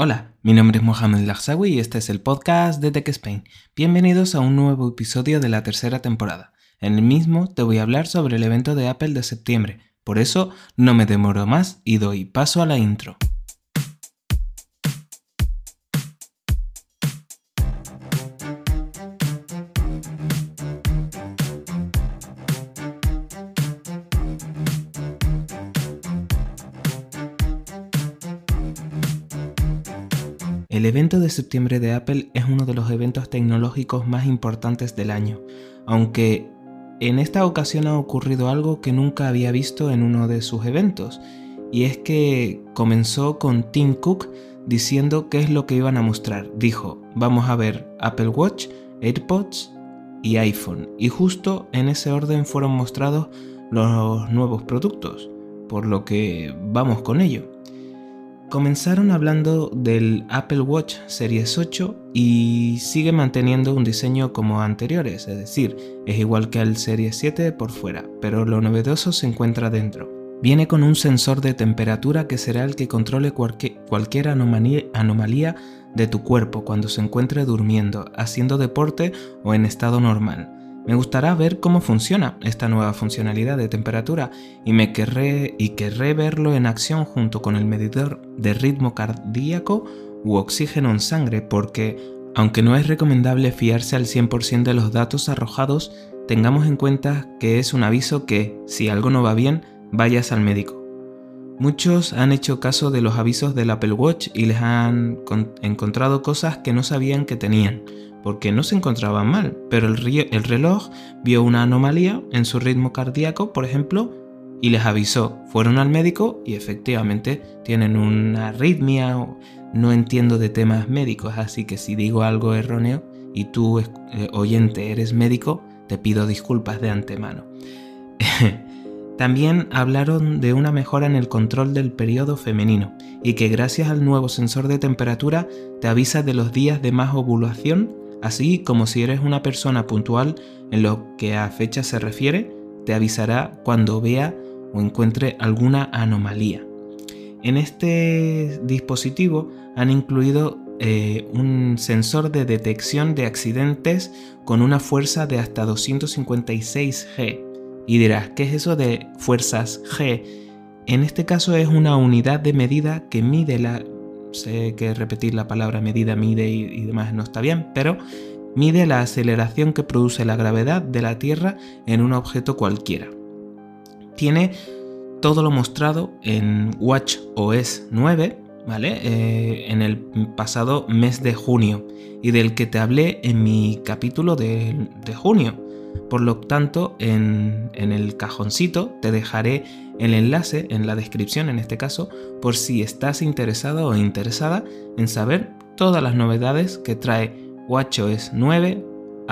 Hola, mi nombre es Mohamed Lagsawi y este es el podcast de Tech Spain. Bienvenidos a un nuevo episodio de la tercera temporada. En el mismo te voy a hablar sobre el evento de Apple de septiembre, por eso no me demoro más y doy paso a la intro. De septiembre de Apple es uno de los eventos tecnológicos más importantes del año, aunque en esta ocasión ha ocurrido algo que nunca había visto en uno de sus eventos, y es que comenzó con Tim Cook diciendo qué es lo que iban a mostrar. Dijo, vamos a ver Apple Watch, AirPods y iPhone, y justo en ese orden fueron mostrados los nuevos productos, por lo que vamos con ello. Comenzaron hablando del Apple Watch Series 8 y sigue manteniendo un diseño como anteriores, es decir, es igual que al Series 7 por fuera, pero lo novedoso se encuentra dentro. Viene con un sensor de temperatura que será el que controle cualquier anomalía de tu cuerpo cuando se encuentre durmiendo, haciendo deporte o en estado normal. Me gustará ver cómo funciona esta nueva funcionalidad de temperatura y me querré y querré verlo en acción junto con el medidor de ritmo cardíaco u oxígeno en sangre porque aunque no es recomendable fiarse al 100% de los datos arrojados, tengamos en cuenta que es un aviso que, si algo no va bien, vayas al médico. Muchos han hecho caso de los avisos del Apple Watch y les han encontrado cosas que no sabían que tenían porque no se encontraban mal, pero el, reloj vio una anomalía en su ritmo cardíaco, por ejemplo, y les avisó. Fueron al médico y efectivamente tienen una arritmia. No entiendo de temas médicos, así que si digo algo erróneo y tú, eh, oyente, eres médico, te pido disculpas de antemano. También hablaron de una mejora en el control del periodo femenino y que gracias al nuevo sensor de temperatura te avisa de los días de más ovulación Así como si eres una persona puntual en lo que a fecha se refiere, te avisará cuando vea o encuentre alguna anomalía. En este dispositivo han incluido eh, un sensor de detección de accidentes con una fuerza de hasta 256 G. Y dirás, ¿qué es eso de fuerzas G? En este caso es una unidad de medida que mide la sé que repetir la palabra medida, mide y, demás no está bien, pero mide la aceleración que produce la gravedad de la Tierra en un objeto cualquiera. Tiene todo lo mostrado en Watch OS 9, ¿vale? Eh, en el pasado mes de junio y del que te hablé en mi capítulo de junio. Por lo tanto, en, el cajoncito te dejaré el enlace en la descripción en este caso por si estás interesado o interesada en saber todas las novedades que trae WatchOS 9,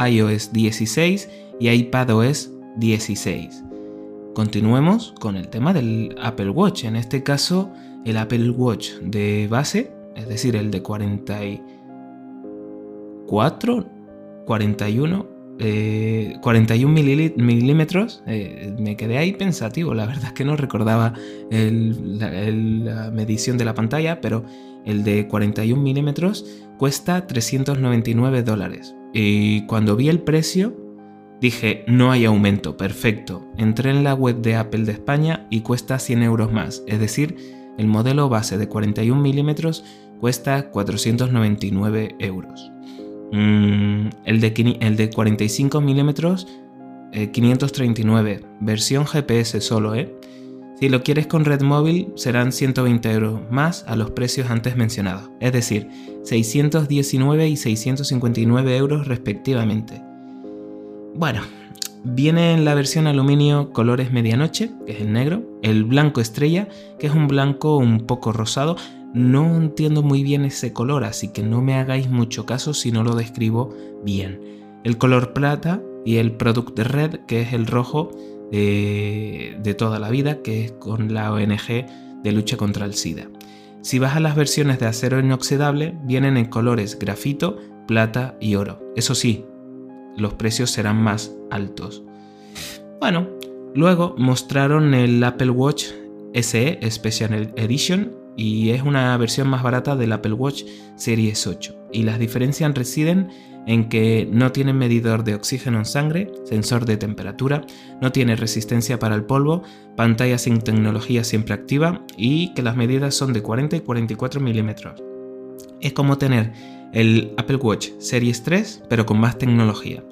iOS 16 y iPadOS 16. Continuemos con el tema del Apple Watch, en este caso el Apple Watch de base, es decir, el de 44, 41 41 eh, milímetros, eh, me quedé ahí pensativo, la verdad es que no recordaba la, medición de la pantalla, pero el de 41 milímetros cuesta 399 dólares. Y cuando vi el precio, dije, no hay aumento, perfecto. Entré en la web de Apple de España y cuesta 100 euros más, es decir, el modelo base de 41 milímetros cuesta 499 euros. Mm, el, de, el, de, 45 milímetros, 539, eh, versión GPS solo, ¿eh? Si lo quieres con red móvil serán 120 euros más a los precios antes mencionados, es decir, 619 y 659 euros respectivamente. Bueno, viene en la versión aluminio colores medianoche, que es el negro, el blanco estrella, que es un blanco un poco rosado, no entiendo muy bien ese color, así que no me hagáis mucho caso si no lo describo bien. El color plata y el Product Red, que es el rojo eh, de toda la vida, que es con la ONG de lucha contra el SIDA. Si vas a las versiones de acero inoxidable, vienen en colores grafito, plata y oro. Eso sí, los precios serán más altos. Bueno, luego mostraron el Apple Watch SE Special Edition y es una versión más barata del Apple Watch Series 8. Y las diferencias residen en que no tiene medidor de oxígeno en sangre, sensor de temperatura, no tiene resistencia para el polvo, pantalla sin tecnología siempre activa y que las medidas son de 40 y 44 milímetros. Es como tener el Apple Watch Series 3 pero con más tecnología.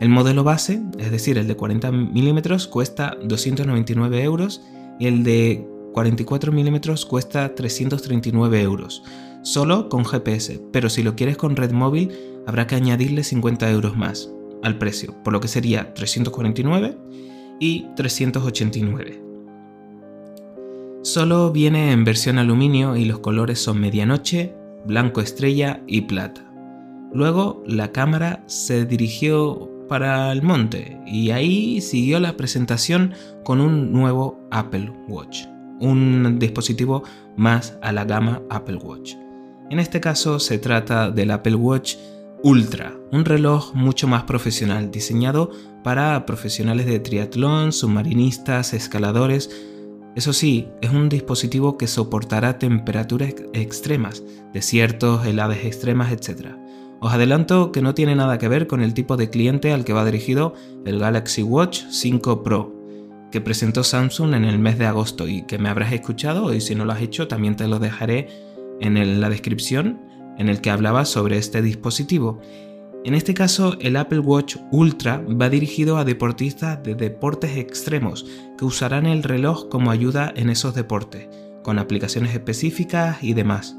El modelo base, es decir, el de 40 milímetros, cuesta 299 euros y el de 44 milímetros cuesta 339 euros, solo con GPS, pero si lo quieres con red móvil habrá que añadirle 50 euros más al precio, por lo que sería 349 y 389. Solo viene en versión aluminio y los colores son medianoche, blanco estrella y plata. Luego la cámara se dirigió para el monte y ahí siguió la presentación con un nuevo Apple Watch, un dispositivo más a la gama Apple Watch. En este caso se trata del Apple Watch Ultra, un reloj mucho más profesional, diseñado para profesionales de triatlón, submarinistas, escaladores. Eso sí, es un dispositivo que soportará temperaturas extremas, desiertos, heladas extremas, etc. Os adelanto que no tiene nada que ver con el tipo de cliente al que va dirigido el Galaxy Watch 5 Pro, que presentó Samsung en el mes de agosto y que me habrás escuchado y si no lo has hecho también te lo dejaré en la descripción en el que hablaba sobre este dispositivo. En este caso, el Apple Watch Ultra va dirigido a deportistas de deportes extremos que usarán el reloj como ayuda en esos deportes, con aplicaciones específicas y demás.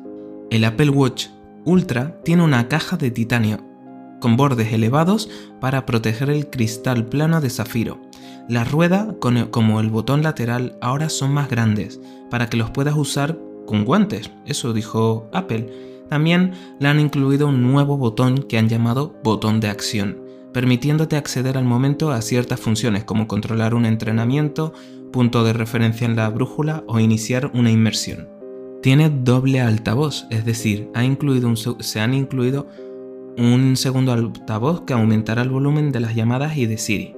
El Apple Watch Ultra tiene una caja de titanio con bordes elevados para proteger el cristal plano de zafiro. La rueda, como el botón lateral, ahora son más grandes para que los puedas usar con guantes, eso dijo Apple. También le han incluido un nuevo botón que han llamado botón de acción, permitiéndote acceder al momento a ciertas funciones como controlar un entrenamiento, punto de referencia en la brújula o iniciar una inmersión. Tiene doble altavoz, es decir, ha incluido se han incluido un segundo altavoz que aumentará el volumen de las llamadas y de Siri.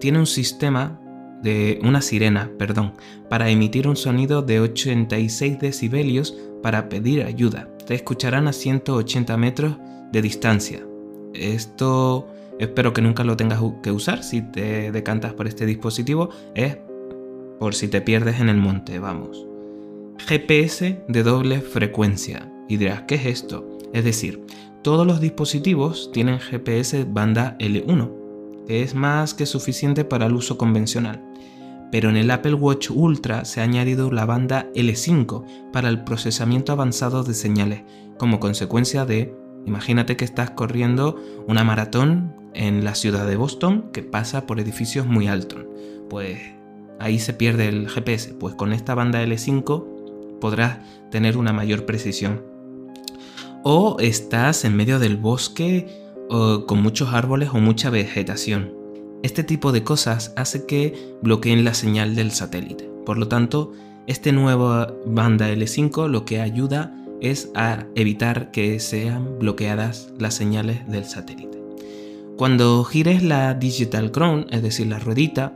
Tiene un sistema de una sirena, perdón, para emitir un sonido de 86 decibelios para pedir ayuda. Te escucharán a 180 metros de distancia. Esto espero que nunca lo tengas que usar si te decantas por este dispositivo. Es por si te pierdes en el monte, vamos. GPS de doble frecuencia. Y dirás, ¿qué es esto? Es decir, todos los dispositivos tienen GPS banda L1, que es más que suficiente para el uso convencional. Pero en el Apple Watch Ultra se ha añadido la banda L5 para el procesamiento avanzado de señales, como consecuencia de, imagínate que estás corriendo una maratón en la ciudad de Boston que pasa por edificios muy altos. Pues ahí se pierde el GPS, pues con esta banda L5 podrás tener una mayor precisión. O estás en medio del bosque con muchos árboles o mucha vegetación. Este tipo de cosas hace que bloqueen la señal del satélite. Por lo tanto, este nuevo banda L5 lo que ayuda es a evitar que sean bloqueadas las señales del satélite. Cuando gires la Digital Crown, es decir, la ruedita,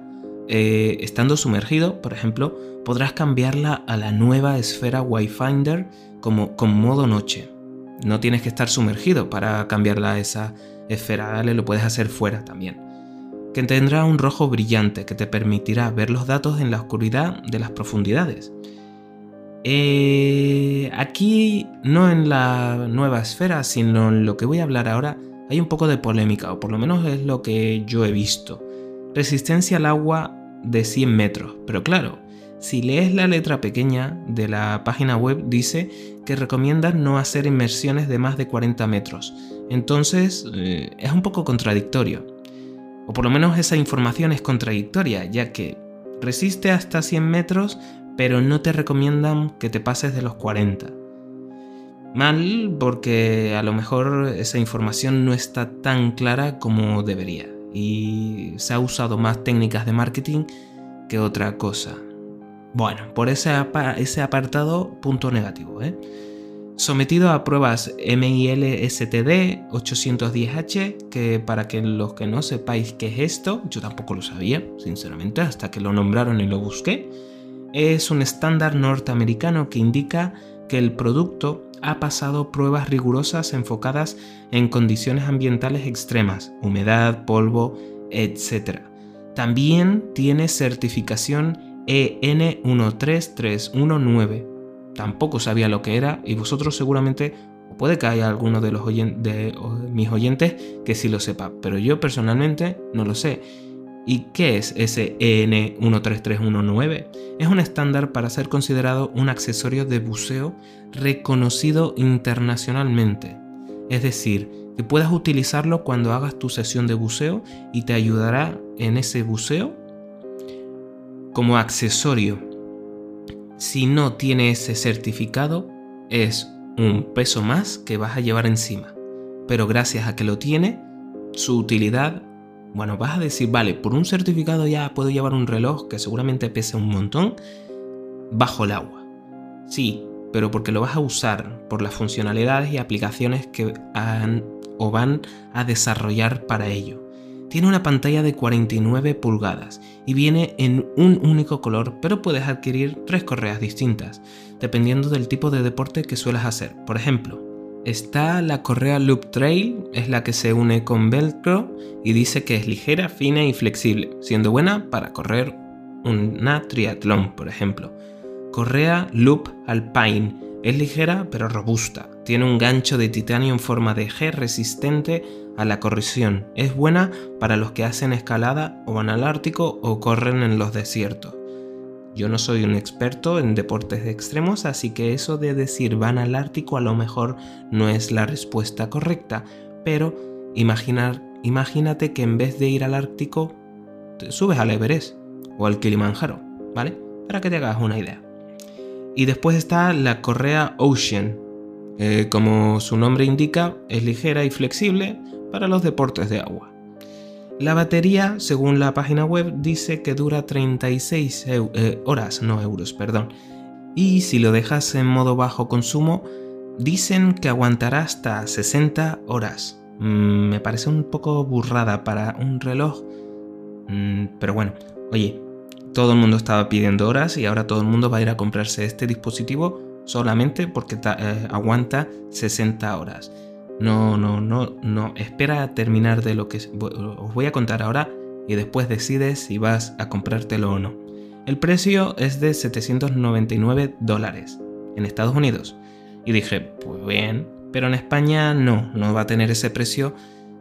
eh, estando sumergido, por ejemplo, podrás cambiarla a la nueva esfera Wi-Finder como con modo noche. No tienes que estar sumergido para cambiarla a esa esfera, lo puedes hacer fuera también. Que tendrá un rojo brillante que te permitirá ver los datos en la oscuridad de las profundidades. Eh, aquí, no en la nueva esfera, sino en lo que voy a hablar ahora, hay un poco de polémica, o por lo menos es lo que yo he visto. Resistencia al agua de 100 metros. Pero claro, si lees la letra pequeña de la página web dice que recomienda no hacer inmersiones de más de 40 metros. Entonces eh, es un poco contradictorio. O por lo menos esa información es contradictoria, ya que resiste hasta 100 metros, pero no te recomiendan que te pases de los 40. Mal porque a lo mejor esa información no está tan clara como debería y se ha usado más técnicas de marketing que otra cosa. Bueno, por ese, apartado, punto negativo. ¿eh? Sometido a pruebas MIL-STD 810H, que para que los que no sepáis qué es esto, yo tampoco lo sabía, sinceramente, hasta que lo nombraron y lo busqué, es un estándar norteamericano que indica que el producto ha pasado pruebas rigurosas enfocadas en condiciones ambientales extremas, humedad, polvo, etc. También tiene certificación EN13319. Tampoco sabía lo que era y vosotros seguramente, o puede que haya alguno de, los de mis oyentes que sí lo sepa, pero yo personalmente no lo sé. ¿Y qué es ese EN13319? Es un estándar para ser considerado un accesorio de buceo reconocido internacionalmente. Es decir, que puedas utilizarlo cuando hagas tu sesión de buceo y te ayudará en ese buceo como accesorio. Si no tiene ese certificado, es un peso más que vas a llevar encima. Pero gracias a que lo tiene, su utilidad bueno, vas a decir, vale, por un certificado ya puedo llevar un reloj que seguramente pese un montón bajo el agua. Sí, pero porque lo vas a usar por las funcionalidades y aplicaciones que o van a desarrollar para ello. Tiene una pantalla de 49 pulgadas y viene en un único color, pero puedes adquirir tres correas distintas, dependiendo del tipo de deporte que suelas hacer. Por ejemplo, Está la correa Loop Trail, es la que se une con Velcro y dice que es ligera, fina y flexible, siendo buena para correr una triatlón, por ejemplo. Correa Loop Alpine, es ligera pero robusta, tiene un gancho de titanio en forma de G resistente a la corrosión, es buena para los que hacen escalada o van al Ártico o corren en los desiertos. Yo no soy un experto en deportes extremos, así que eso de decir van al Ártico a lo mejor no es la respuesta correcta, pero imaginar, imagínate que en vez de ir al Ártico, te subes al Everest o al Kilimanjaro, ¿vale? Para que te hagas una idea. Y después está la correa Ocean. como su nombre indica, es ligera y flexible para los deportes de agua. La batería, según la página web, dice que dura 36 eh, horas, no euros, perdón. Y si lo dejas en modo bajo consumo, dicen que aguantará hasta 60 horas. Mm, me parece un poco burrada para un reloj. Mm, pero bueno, oye, todo el mundo estaba pidiendo horas y ahora todo el mundo va a ir a comprarse este dispositivo solamente porque eh, aguanta 60 horas. No, no, no, no. Espera a terminar de lo que os voy a contar ahora y después decides si vas a comprártelo o no. El precio es de 799 dólares en Estados Unidos. Y dije, pues bien, pero en España no, no va a tener ese precio,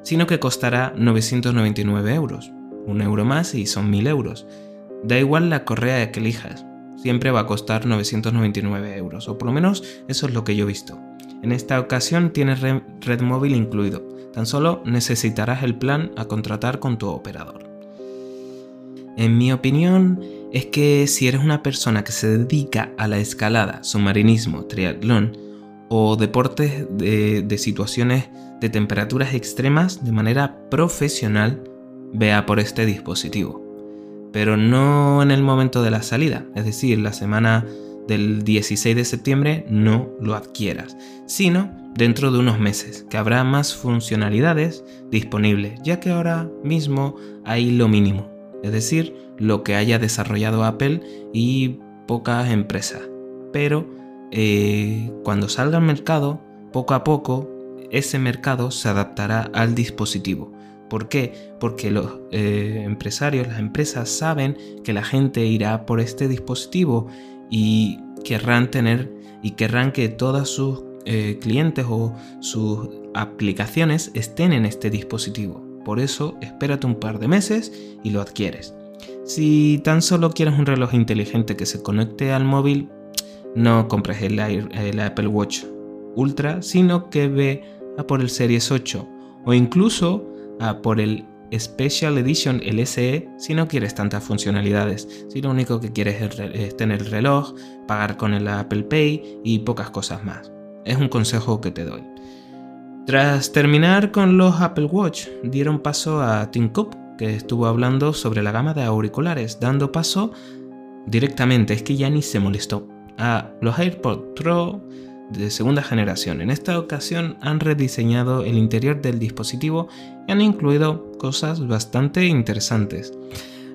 sino que costará 999 euros. Un euro más y son 1000 euros. Da igual la correa que elijas, siempre va a costar 999 euros, o por lo menos eso es lo que yo he visto. En esta ocasión tienes red móvil incluido, tan solo necesitarás el plan a contratar con tu operador. En mi opinión es que si eres una persona que se dedica a la escalada, submarinismo, triatlón o deportes de, situaciones de temperaturas extremas de manera profesional, vea por este dispositivo. Pero no en el momento de la salida, es decir, la semana del 16 de septiembre no lo adquieras, sino dentro de unos meses, que habrá más funcionalidades disponibles, ya que ahora mismo hay lo mínimo, es decir, lo que haya desarrollado Apple y pocas empresas. Pero eh, cuando salga al mercado, poco a poco, ese mercado se adaptará al dispositivo. ¿Por qué? Porque los eh, empresarios, las empresas saben que la gente irá por este dispositivo y querrán tener y querrán que todos sus eh, clientes o sus aplicaciones estén en este dispositivo. Por eso, espérate un par de meses y lo adquieres. Si tan solo quieres un reloj inteligente que se conecte al móvil, no compres el, el Apple Watch Ultra, sino que ve a por el Series 8 o incluso a por el Special Edition LSE si no quieres tantas funcionalidades, si lo único que quieres es tener el reloj, pagar con el Apple Pay y pocas cosas más. Es un consejo que te doy. Tras terminar con los Apple Watch, dieron paso a Tim Cook, que estuvo hablando sobre la gama de auriculares, dando paso directamente, es que ya ni se molestó, a los AirPods Pro de segunda generación. En esta ocasión han rediseñado el interior del dispositivo y han incluido cosas bastante interesantes.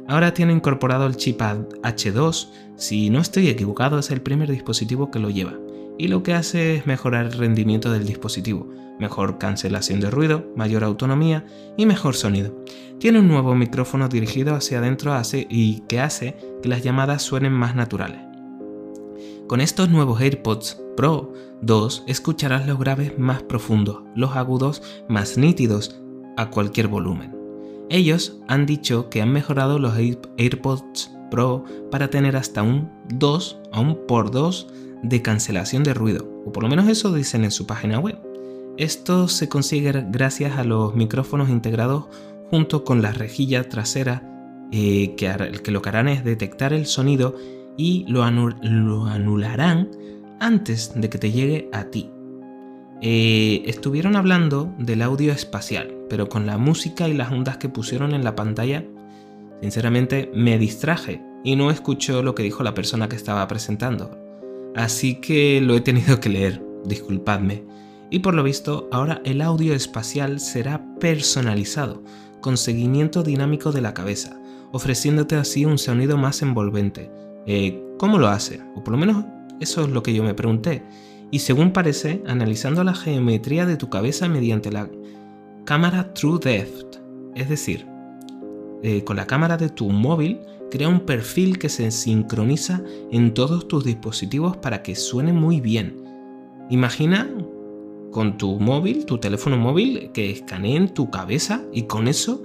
Ahora tiene incorporado el chip H2, si no estoy equivocado es el primer dispositivo que lo lleva, y lo que hace es mejorar el rendimiento del dispositivo, mejor cancelación de ruido, mayor autonomía y mejor sonido. Tiene un nuevo micrófono dirigido hacia adentro y que hace que las llamadas suenen más naturales. Con estos nuevos AirPods Pro 2 escucharás los graves más profundos, los agudos más nítidos a cualquier volumen. Ellos han dicho que han mejorado los AirPods Pro para tener hasta un 2 a un por 2 de cancelación de ruido, o por lo menos eso dicen en su página web. Esto se consigue gracias a los micrófonos integrados junto con la rejilla trasera eh, que, lo que harán es detectar el sonido y lo, anularán antes de que te llegue a ti. Eh, estuvieron hablando del audio espacial, pero con la música y las ondas que pusieron en la pantalla, sinceramente me distraje y no escuchó lo que dijo la persona que estaba presentando. Así que lo he tenido que leer, disculpadme y por lo visto ahora el audio espacial será personalizado, con seguimiento dinámico de la cabeza, ofreciéndote así un sonido más envolvente. Eh, ¿Cómo lo hace? O por lo menos eso es lo que yo me pregunté. Y según parece, analizando la geometría de tu cabeza mediante la cámara True Depth, es decir, eh, con la cámara de tu móvil, crea un perfil que se sincroniza en todos tus dispositivos para que suene muy bien. Imagina con tu móvil, tu teléfono móvil, que escaneen tu cabeza y con eso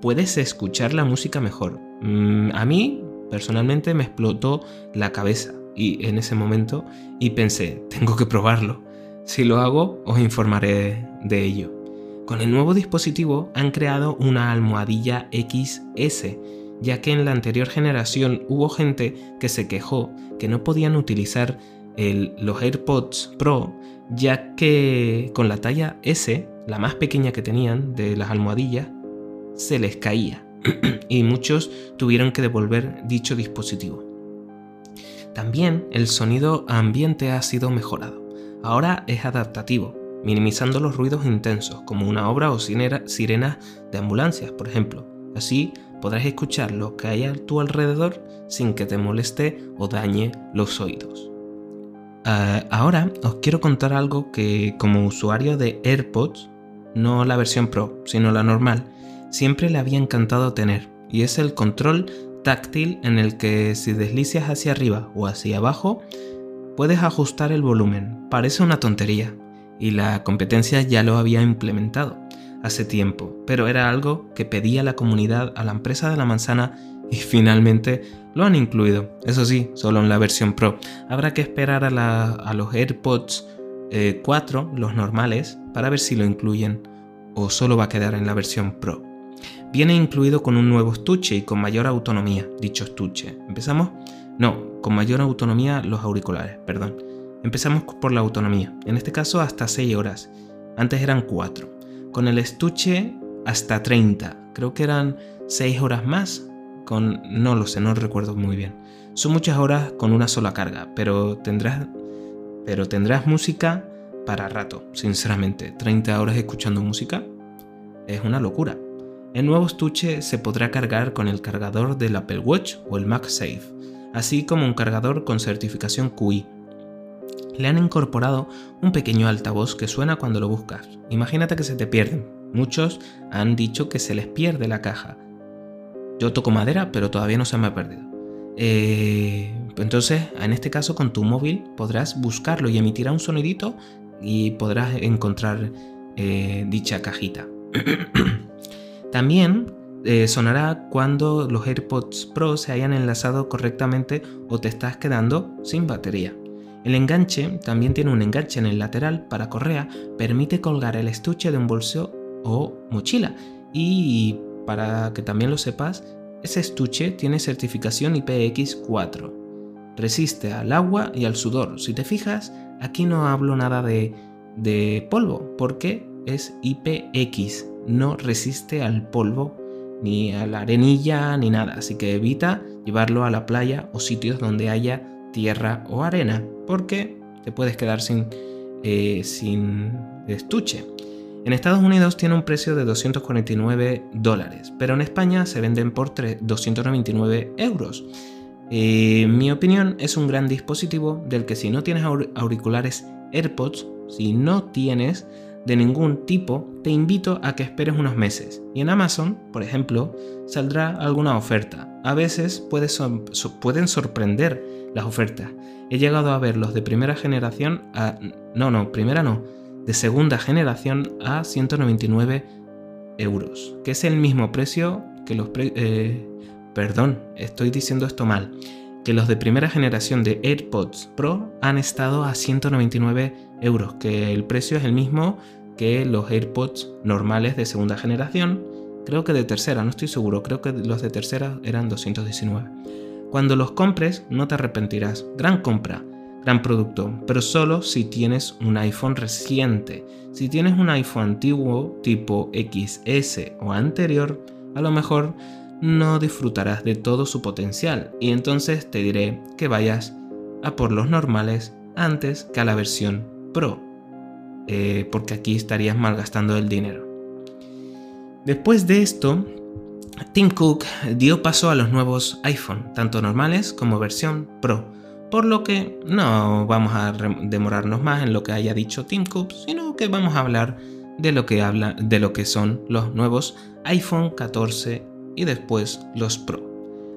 puedes escuchar la música mejor. Mm, a mí, personalmente, me explotó la cabeza y en ese momento y pensé, tengo que probarlo. Si lo hago, os informaré de ello. Con el nuevo dispositivo han creado una almohadilla XS, ya que en la anterior generación hubo gente que se quejó que no podían utilizar los AirPods Pro ya que con la talla S, la más pequeña que tenían de las almohadillas, se les caía y muchos tuvieron que devolver dicho dispositivo. También el sonido ambiente ha sido mejorado. Ahora es adaptativo, minimizando los ruidos intensos, como una obra o sirenas de ambulancias, por ejemplo. Así podrás escuchar lo que hay a tu alrededor sin que te moleste o dañe los oídos. Ah, ahora os quiero contar algo que como usuario de AirPods, no la versión Pro, sino la normal, siempre le había encantado tener, y es el control táctil en el que si deslizas hacia arriba o hacia abajo, puedes ajustar el volumen. Parece una tontería, y la competencia ya lo había implementado hace tiempo, pero era algo que pedía la comunidad a la empresa de la manzana y finalmente lo han incluido. Eso sí, solo en la versión Pro. Habrá que esperar a, los AirPods 4, eh, los normales, para ver si lo incluyen o solo va a quedar en la versión Pro. Viene incluido con un nuevo estuche y con mayor autonomía, dicho estuche. ¿Empezamos? No, con mayor autonomía los auriculares, perdón. Empezamos por la autonomía, en este caso hasta 6 horas. Antes eran 4. Con el estuche hasta 30. Creo que eran 6 horas más con... no lo sé, no recuerdo muy bien. Son muchas horas con una sola carga, pero tendrás, pero tendrás música para rato, sinceramente. 30 horas escuchando música es una locura. El nuevo estuche se podrá cargar con el cargador del Apple Watch o el MagSafe, así como un cargador con certificación QI. Le han incorporado un pequeño altavoz que suena cuando lo buscas. Imagínate que se te pierden. Muchos han dicho que se les pierde la caja, yo toco madera, pero todavía no se me ha perdido. Eh, entonces, en este caso, con tu móvil podrás buscarlo y emitirá un sonidito y podrás encontrar eh, dicha cajita. También eh, sonará cuando los AirPods Pro se hayan enlazado correctamente o te estás quedando sin batería. El enganche también tiene un enganche en el lateral para correa, permite colgar el estuche de un bolso o mochila y para que también lo sepas, ese estuche tiene certificación IPX4. Resiste al agua y al sudor. Si te fijas, aquí no hablo nada de, de polvo, porque es IPX. No resiste al polvo, ni a la arenilla, ni nada. Así que evita llevarlo a la playa o sitios donde haya tierra o arena, porque te puedes quedar sin, eh, sin estuche. En Estados Unidos tiene un precio de 249 dólares, pero en España se venden por 299 euros. Eh, mi opinión es un gran dispositivo del que si no tienes auriculares AirPods, si no tienes de ningún tipo, te invito a que esperes unos meses. Y en Amazon, por ejemplo, saldrá alguna oferta. A veces pueden sorprender las ofertas. He llegado a ver los de primera generación a... No, no, primera no. De segunda generación a 199 euros. Que es el mismo precio que los... Eh, perdón, estoy diciendo esto mal. Que los de primera generación de AirPods Pro han estado a 199 euros. Que el precio es el mismo que los AirPods normales de segunda generación. Creo que de tercera, no estoy seguro. Creo que los de tercera eran 219. Cuando los compres no te arrepentirás. Gran compra, gran producto, pero solo si tienes un iPhone reciente. Si tienes un iPhone antiguo tipo XS o anterior, a lo mejor no disfrutarás de todo su potencial y entonces te diré que vayas a por los normales antes que a la versión Pro, eh, porque aquí estarías malgastando el dinero. Después de esto, Tim Cook dio paso a los nuevos iPhone, tanto normales como versión Pro, por lo que no vamos a demorarnos más en lo que haya dicho Tim Cook, sino que vamos a hablar de lo que habla de lo que son los nuevos iPhone 14 y después los Pro.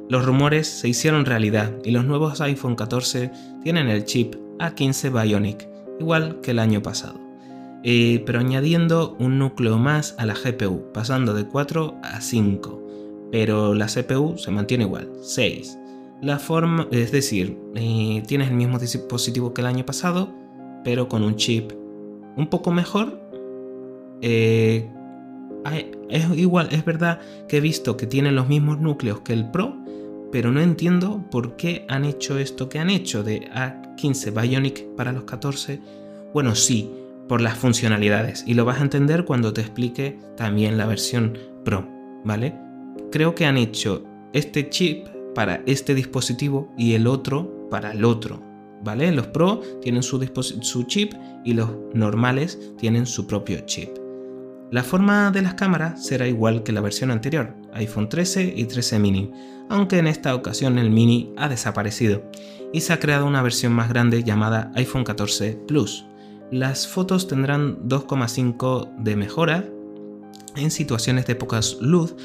Los rumores se hicieron realidad y los nuevos iPhone 14 tienen el chip A15 Bionic, igual que el año pasado. Eh, pero añadiendo un núcleo más a la GPU, pasando de 4 a 5 pero la CPU se mantiene igual, 6. La forma, es decir, eh, tienes el mismo dispositivo que el año pasado, pero con un chip un poco mejor. Eh, es igual, es verdad que he visto que tienen los mismos núcleos que el Pro, pero no entiendo por qué han hecho esto que han hecho de A15 Bionic para los 14. Bueno, sí, por las funcionalidades, y lo vas a entender cuando te explique también la versión Pro, ¿vale? creo que han hecho este chip para este dispositivo y el otro para el otro. ¿Vale? Los Pro tienen su, su chip y los normales tienen su propio chip. La forma de las cámaras será igual que la versión anterior, iPhone 13 y 13 mini, aunque en esta ocasión el mini ha desaparecido y se ha creado una versión más grande llamada iPhone 14 Plus. Las fotos tendrán 2,5 de mejora en situaciones de poca luz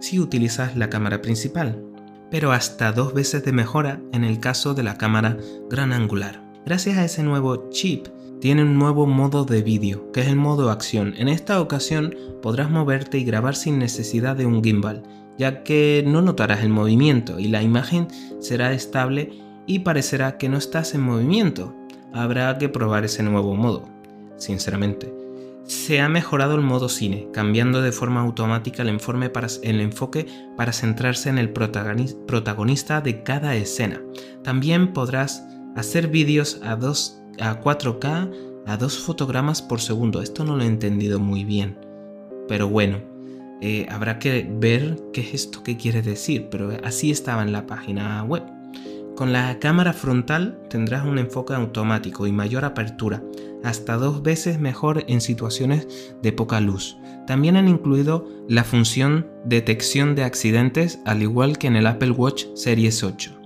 si utilizas la cámara principal, pero hasta dos veces de mejora en el caso de la cámara gran angular. Gracias a ese nuevo chip, tiene un nuevo modo de vídeo, que es el modo acción. En esta ocasión podrás moverte y grabar sin necesidad de un gimbal, ya que no notarás el movimiento y la imagen será estable y parecerá que no estás en movimiento. Habrá que probar ese nuevo modo, sinceramente. Se ha mejorado el modo cine, cambiando de forma automática el, enfoque para centrarse en el protagonista de cada escena. También podrás hacer vídeos a, a 4K a 2 fotogramas por segundo. Esto no lo he entendido muy bien. Pero bueno, eh, habrá que ver qué es esto que quiere decir, pero así estaba en la página web. Con la cámara frontal tendrás un enfoque automático y mayor apertura, hasta dos veces mejor en situaciones de poca luz. También han incluido la función detección de accidentes al igual que en el Apple Watch Series 8.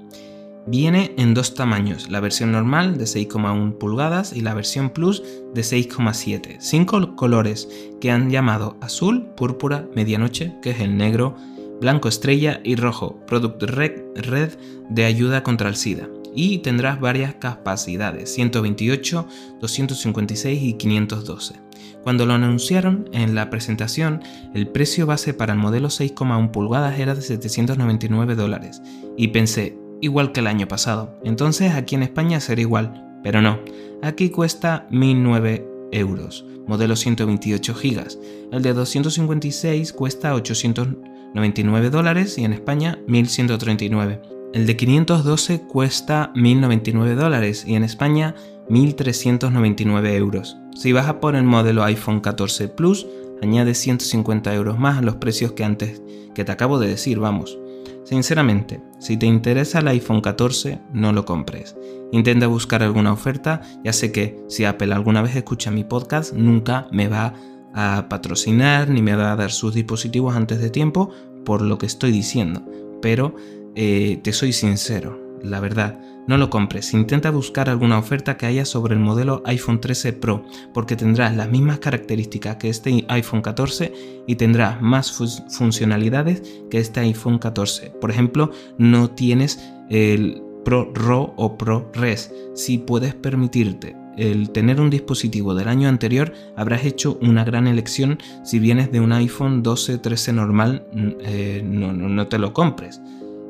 Viene en dos tamaños, la versión normal de 6,1 pulgadas y la versión Plus de 6,7. Cinco colores que han llamado azul, púrpura, medianoche, que es el negro, blanco estrella y rojo, Product Red, de ayuda contra el SIDA. Y tendrás varias capacidades, 128, 256 y 512. Cuando lo anunciaron en la presentación, el precio base para el modelo 6,1 pulgadas era de 799 dólares. Y pensé, igual que el año pasado, entonces aquí en España será igual, pero no, aquí cuesta 1009 euros, modelo 128 GB. El de 256 cuesta 800 99 dólares y en España 1139. El de 512 cuesta 1099 dólares y en España 1399 euros. Si vas a por el modelo iPhone 14 Plus, añade 150 euros más a los precios que antes que te acabo de decir, vamos. Sinceramente, si te interesa el iPhone 14, no lo compres. Intenta buscar alguna oferta, ya sé que si Apple alguna vez escucha mi podcast, nunca me va a patrocinar ni me va a dar sus dispositivos antes de tiempo por lo que estoy diciendo. Pero eh, te soy sincero, la verdad, no lo compres. Intenta buscar alguna oferta que haya sobre el modelo iPhone 13 Pro, porque tendrás las mismas características que este iPhone 14 y tendrás más funcionalidades que este iPhone 14. Por ejemplo, no tienes el Pro RAW o Pro Res. Si puedes permitirte el tener un dispositivo del año anterior, habrás hecho una gran elección. Si vienes de un iPhone 12, 13 normal, eh, no, no te lo compres.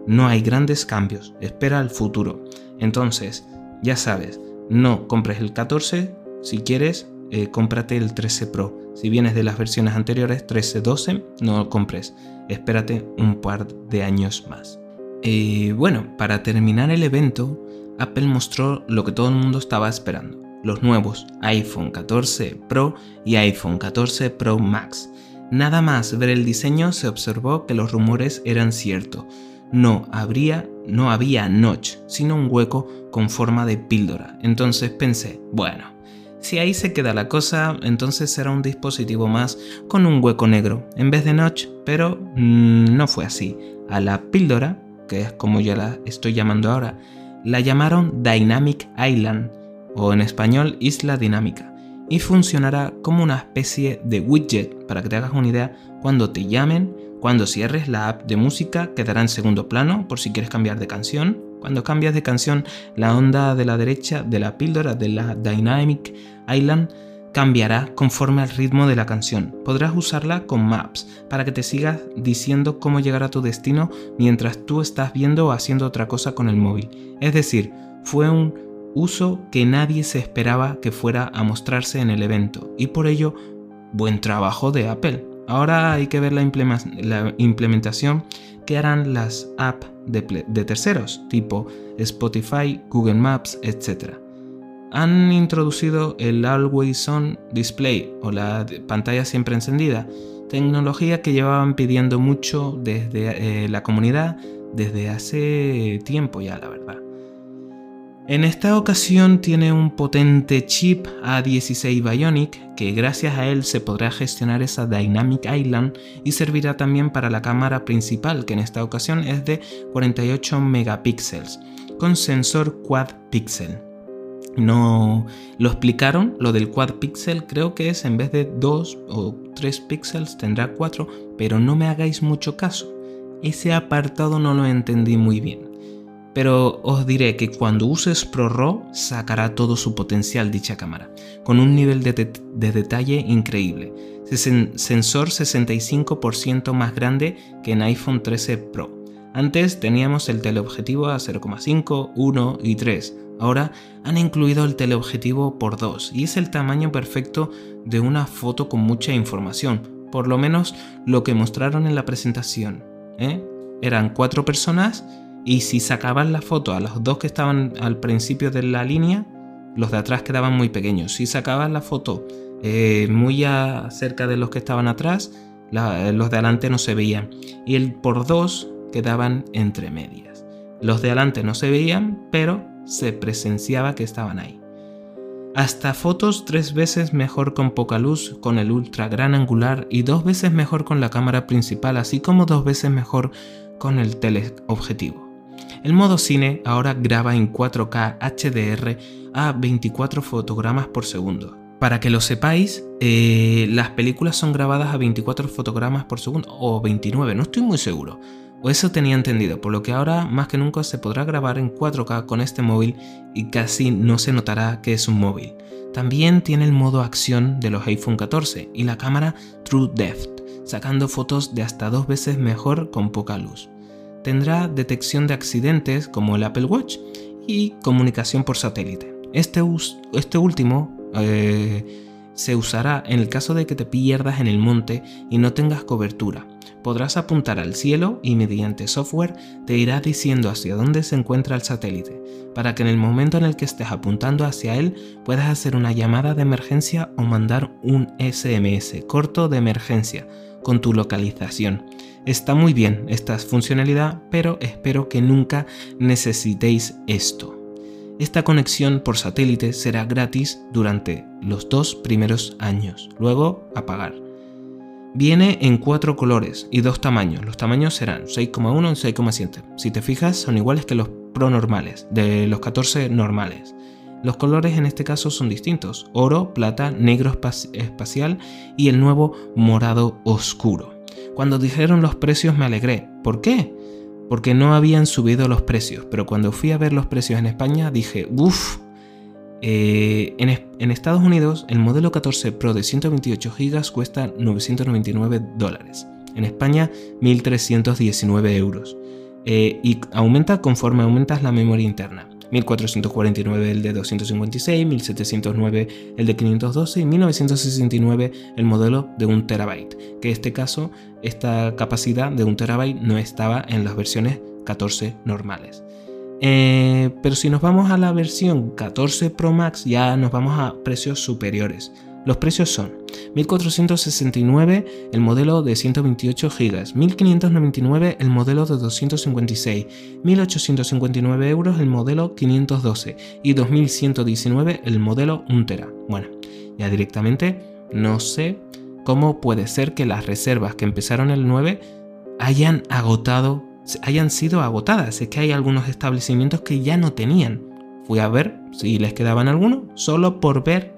No hay grandes cambios, espera al futuro. Entonces, ya sabes, no compres el 14, si quieres, eh, cómprate el 13 Pro. Si vienes de las versiones anteriores, 13, 12, no lo compres, espérate un par de años más. Y bueno, para terminar el evento, Apple mostró lo que todo el mundo estaba esperando los nuevos iPhone 14 Pro y iPhone 14 Pro Max. Nada más ver el diseño se observó que los rumores eran ciertos. No habría, no había notch, sino un hueco con forma de píldora. Entonces pensé, bueno, si ahí se queda la cosa, entonces será un dispositivo más con un hueco negro en vez de notch, pero mm, no fue así. A la píldora, que es como ya la estoy llamando ahora, la llamaron Dynamic Island o en español Isla Dinámica, y funcionará como una especie de widget para que te hagas una idea cuando te llamen, cuando cierres la app de música quedará en segundo plano por si quieres cambiar de canción. Cuando cambias de canción, la onda de la derecha de la píldora de la Dynamic Island cambiará conforme al ritmo de la canción. Podrás usarla con Maps para que te sigas diciendo cómo llegar a tu destino mientras tú estás viendo o haciendo otra cosa con el móvil. Es decir, fue un uso que nadie se esperaba que fuera a mostrarse en el evento y por ello buen trabajo de Apple. Ahora hay que ver la, implementación que harán las apps de, terceros tipo Spotify, Google Maps, etc. Han introducido el Always On Display o la pantalla siempre encendida, tecnología que llevaban pidiendo mucho desde eh, la comunidad desde hace tiempo ya, la verdad. En esta ocasión tiene un potente chip A16 Bionic que gracias a él se podrá gestionar esa Dynamic Island y servirá también para la cámara principal que en esta ocasión es de 48 megapíxeles con sensor quad pixel. No lo explicaron, lo del quad pixel creo que es en vez de 2 o 3 píxeles tendrá 4, pero no me hagáis mucho caso. Ese apartado no lo entendí muy bien pero os diré que cuando uses ProRAW sacará todo su potencial dicha cámara, con un nivel de, detalle increíble. Sensor 65% más grande que en iPhone 13 Pro. Antes teníamos el teleobjetivo a 0,5, 1 y 3. Ahora han incluido el teleobjetivo por 2 y es el tamaño perfecto de una foto con mucha información, por lo menos lo que mostraron en la presentación. ¿eh? Eran cuatro personas y si sacaban la foto a los dos que estaban al principio de la línea, los de atrás quedaban muy pequeños. Si sacabas la foto eh, muy cerca de los que estaban atrás, los de adelante no se veían. Y el por dos quedaban entre medias. Los de adelante no se veían, pero se presenciaba que estaban ahí. Hasta fotos tres veces mejor con poca luz con el ultra gran angular y dos veces mejor con la cámara principal, así como dos veces mejor con el teleobjetivo. El modo cine ahora graba en 4K HDR a 24 fotogramas por segundo. Para que lo sepáis, eh, las películas son grabadas a 24 fotogramas por segundo o 29, no estoy muy seguro. O eso tenía entendido, por lo que ahora más que nunca se podrá grabar en 4K con este móvil y casi no se notará que es un móvil. También tiene el modo acción de los iPhone 14 y la cámara True Depth, sacando fotos de hasta dos veces mejor con poca luz tendrá detección de accidentes como el Apple Watch y comunicación por satélite. Este, este último eh, se usará en el caso de que te pierdas en el monte y no tengas cobertura. Podrás apuntar al cielo y mediante software te irá diciendo hacia dónde se encuentra el satélite, para que en el momento en el que estés apuntando hacia él puedas hacer una llamada de emergencia o mandar un SMS corto de emergencia con tu localización. Está muy bien esta funcionalidad, pero espero que nunca necesitéis esto. Esta conexión por satélite será gratis durante los dos primeros años, luego a pagar. Viene en cuatro colores y dos tamaños. Los tamaños serán 6,1 y 6,7. Si te fijas, son iguales que los Pro normales, de los 14 normales. Los colores en este caso son distintos, oro, plata, negro espacial y el nuevo morado oscuro. Cuando dijeron los precios me alegré. ¿Por qué? Porque no habían subido los precios, pero cuando fui a ver los precios en España dije, uff, eh, en, Estados Unidos el modelo 14 Pro de 128 GB cuesta 999 dólares. En España 1.319 euros. Eh, y aumenta conforme aumentas la memoria interna. 1449 el de 256, 1709 el de 512 y 1969 el modelo de 1 terabyte, que en este caso esta capacidad de 1 terabyte no estaba en las versiones 14 normales. Eh, pero si nos vamos a la versión 14 Pro Max ya nos vamos a precios superiores. Los precios son 1469 el modelo de 128 GB, 1599 el modelo de 256, 1859 euros el modelo 512 y 2119 el modelo 1 tera. Bueno, ya directamente no sé cómo puede ser que las reservas que empezaron el 9 hayan agotado, hayan sido agotadas. Es que hay algunos establecimientos que ya no tenían. Fui a ver si les quedaban algunos, solo por ver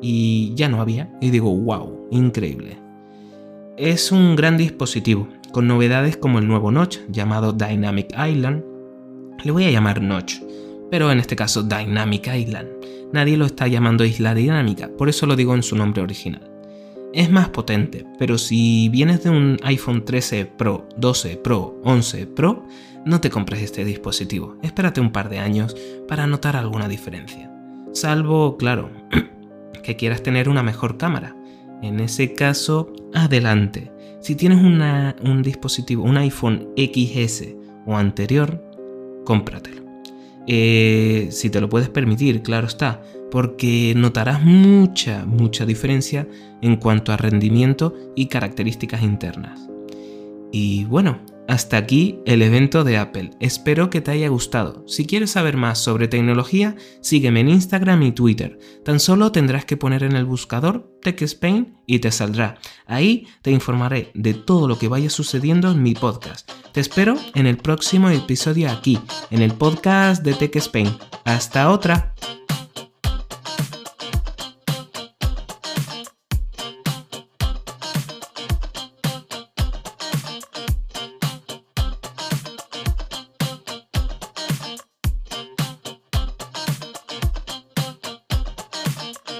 y ya no había. Y digo, wow, increíble. Es un gran dispositivo, con novedades como el nuevo notch llamado Dynamic Island. Le voy a llamar notch, pero en este caso Dynamic Island. Nadie lo está llamando isla dinámica, por eso lo digo en su nombre original. Es más potente, pero si vienes de un iPhone 13 Pro, 12 Pro, 11 Pro, no te compres este dispositivo. Espérate un par de años para notar alguna diferencia. Salvo, claro, que quieras tener una mejor cámara. En ese caso, adelante. Si tienes un dispositivo, un iPhone XS o anterior, cómpratelo. Eh, si te lo puedes permitir, claro está, porque notarás mucha, mucha diferencia en cuanto a rendimiento y características internas. Y bueno, hasta aquí el evento de Apple. Espero que te haya gustado. Si quieres saber más sobre tecnología, sígueme en Instagram y Twitter. Tan solo tendrás que poner en el buscador TechSpain y te saldrá. Ahí te informaré de todo lo que vaya sucediendo en mi podcast. Te espero en el próximo episodio aquí, en el podcast de TechSpain. Hasta otra.